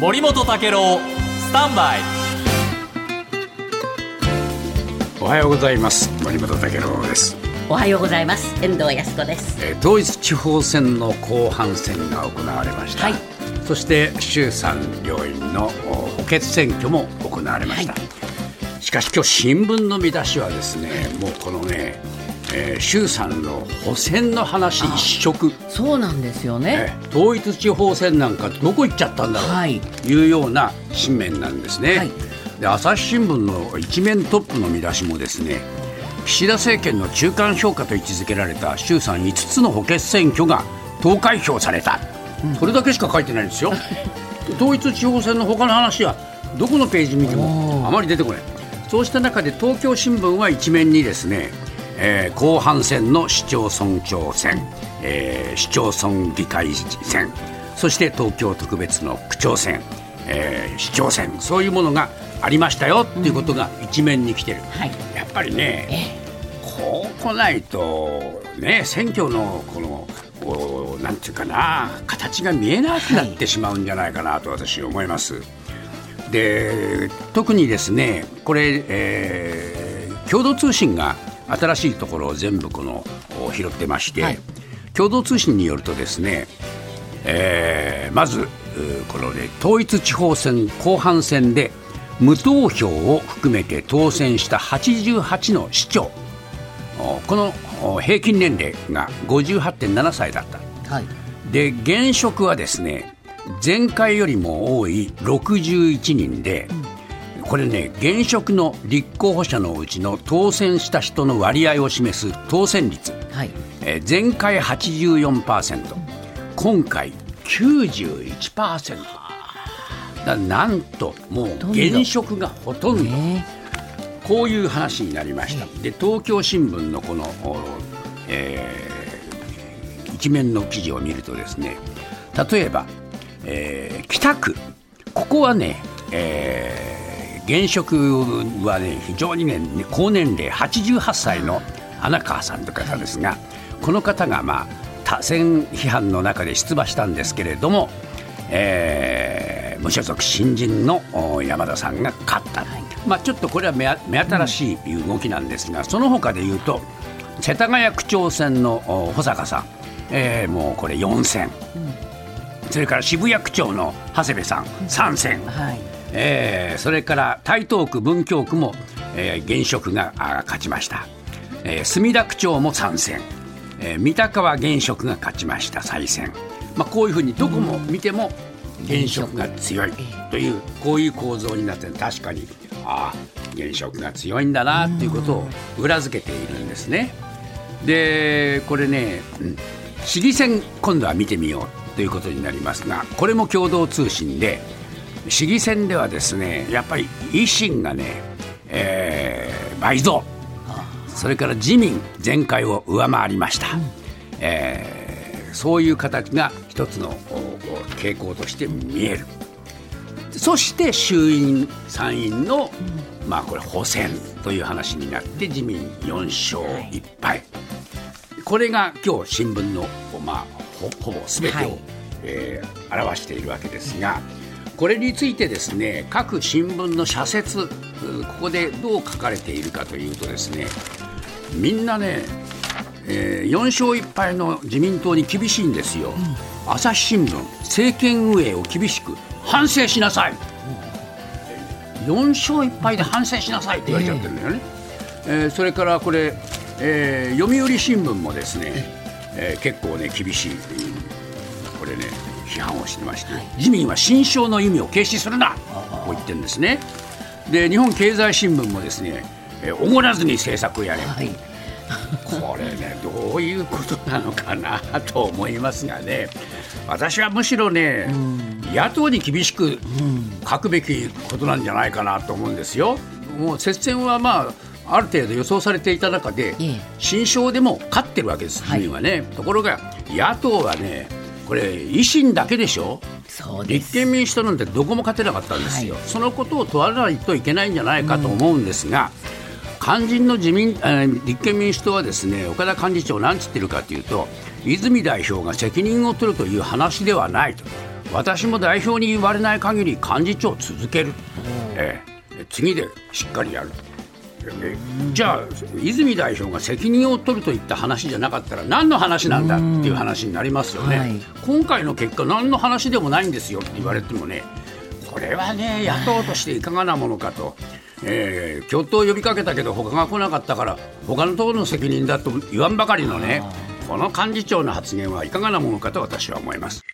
森本武郎スタンバイ。おはようございます。森本武郎です。おはようございます。遠藤康子です。えー統一地方選の後半戦が行われました、はい。そして衆参両院のお補欠選挙も行われました、はしかし今日新聞の見出しはですねもうこのね、えー衆参の補選の話一色。そうなんですよね。え統一地方選なんかどこ行っちゃったんだろう。はい。というような紙面なんですね、はい。で朝日新聞の一面トップの見出しもですね岸田政権の中間評価と位置づけられた衆参5つの補欠選挙が投開票された、それだけしか書いてないんですよ。統一地方選の他の話はどこのページ見てもあまり出てこない。そうした中で東京新聞は一面にですね、えー後半戦の市町村長選、えー市町村議会選そして東京特別の区長選、えー市長選そういうものがありましたよっていうことが一面に来てる、はい。やっぱりねこう来ないとね選挙のこのこうなんていうかな形が見えなくなってしまうんじゃないかなと私思います。で特にですねこれ、えー共同通信が新しいところを全部このお拾ってまして、はい。共同通信によるとですね、えーまずうこの、ね、統一地方選後半戦で無投票を含めて当選した88の市長。おこのお平均年齢が58.7歳だった。はい。で現職はですね前回よりも多い61人で、これね現職の立候補者のうちの当選した人の割合を示す当選率、はい。えー前回84%今回91%だなんともう現職がほとんど。ね。こういう話になりました。で東京新聞のこの、おえー一面の記事を見るとですね例えば、えー北区。ここはね、えー現職はね非常にね高年齢88歳の花川さんという方ですがこの方がまあ多選批判の中で出馬したんですけれども、えー無所属新人のお山田さんが勝った、まあ、ちょっとこれは目新しい動きなんですが、その他でいうと世田谷区長選のお保坂さん、えーもうこれ4選、それから渋谷区長の長谷部さん。3選、はいえーそれから台東区文京区も、えー現職が勝ちました、えー墨田区長も参戦、えー三鷹は現職が勝ちました再選、まあ、こういうふうにどこも見ても現職が強いというこういう構造になって確かにああ現職が強いんだなっていうことを裏付けているんですね。でこれね、うん市議選今度は見てみようということになりますがこれも共同通信で市議選ではですねやっぱり維新がね、えー倍増。それから自民前回を上回りました、えーそういう形が一つの傾向として見える。そして衆院参院の、まあこれ補選という話になって自民4勝1敗、これが今日新聞の、まあ、ほほぼ全てを、はい。えー表しているわけですがこれについてですね各新聞の社説うここでどう書かれているかというとですねみんなね、え4勝1敗の自民党に厳しいんですよ、朝日新聞政権運営を厳しく反省しなさい、4勝1敗で反省しなさいって言われちゃってるんだよね、えーそれからこれ、えー読売新聞もですね、えー結構ね厳しい、うんこれね批判をしてまして、自民は新章の意味を軽視するなこう言ってるんですね。で日本経済新聞もですねえーおごらずに政策をやれ、はい。これねどういうことなのかなと思いますがね。私はむしろね、野党に厳しく書くべきことなんじゃないかなと思うんですよ。もう接戦はまあある程度予想されていた中で、ええ。新勝でも勝ってるわけです、はい。自民はね。ところが野党はねこれ維新だけでしょ？そう立憲民主党なんてどこも勝てなかったんですよ、はい。そのことを問わないといけないんじゃないかと思うんですが、肝心の自民、えー立憲民主党はですね岡田幹事長、なんつってるかというと、泉代表が責任を取るという話ではないと、私も代表に言われない限り幹事長続ける、ええ、次でしっかりやる。じゃあ泉代表が責任を取るといった話じゃなかったら何の話なんだっていう話になりますよね、はい、今回の結果何の話でもないんですよ。って言われてもね。これはね野党としていかがなものかと。えー、共闘を呼びかけたけど他が来なかったから他の党の責任だと言わんばかりのねこの幹事長の発言はいかがなものかと私は思います。